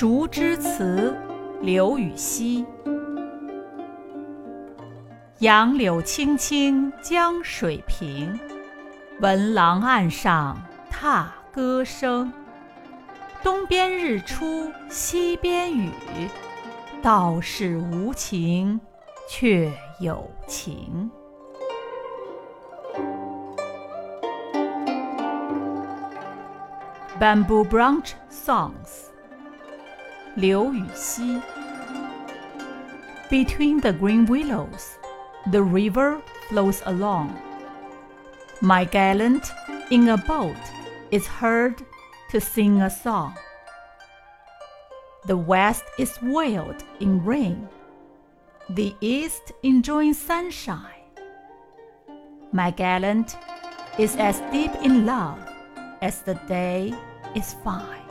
竹枝词，刘禹锡。杨柳青青江水平，闻郎岸上踏歌声。东边日出西边雨，道是无晴却有晴。Bamboo Branch Songs，刘禹锡。Between the green willows, the river flows along. My gallant in a boat is heard to sing a song. The west is veiled in rain, the east enjoying sunshine. My gallant is as deep in love as the day is fine.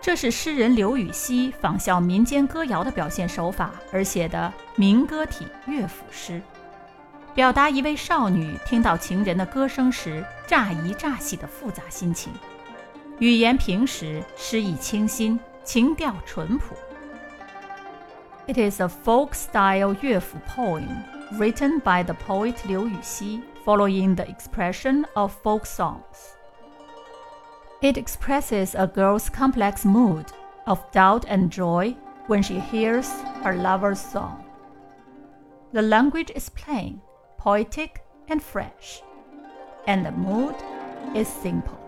这是诗人刘禹锡仿效民间歌谣的表现手法而写的民歌体乐府诗，表达一位少女听到情人的歌声时乍疑乍喜的复杂心情。语言平实，诗意清新，情调淳朴。It is a folk-style 乐府 poem written by the poet Liu Yuxi following the expression of folk songs. It expresses a girl's complex mood of doubt and joy when she hears her lover's song. The language is plain, poetic, and fresh, and the mood is simple.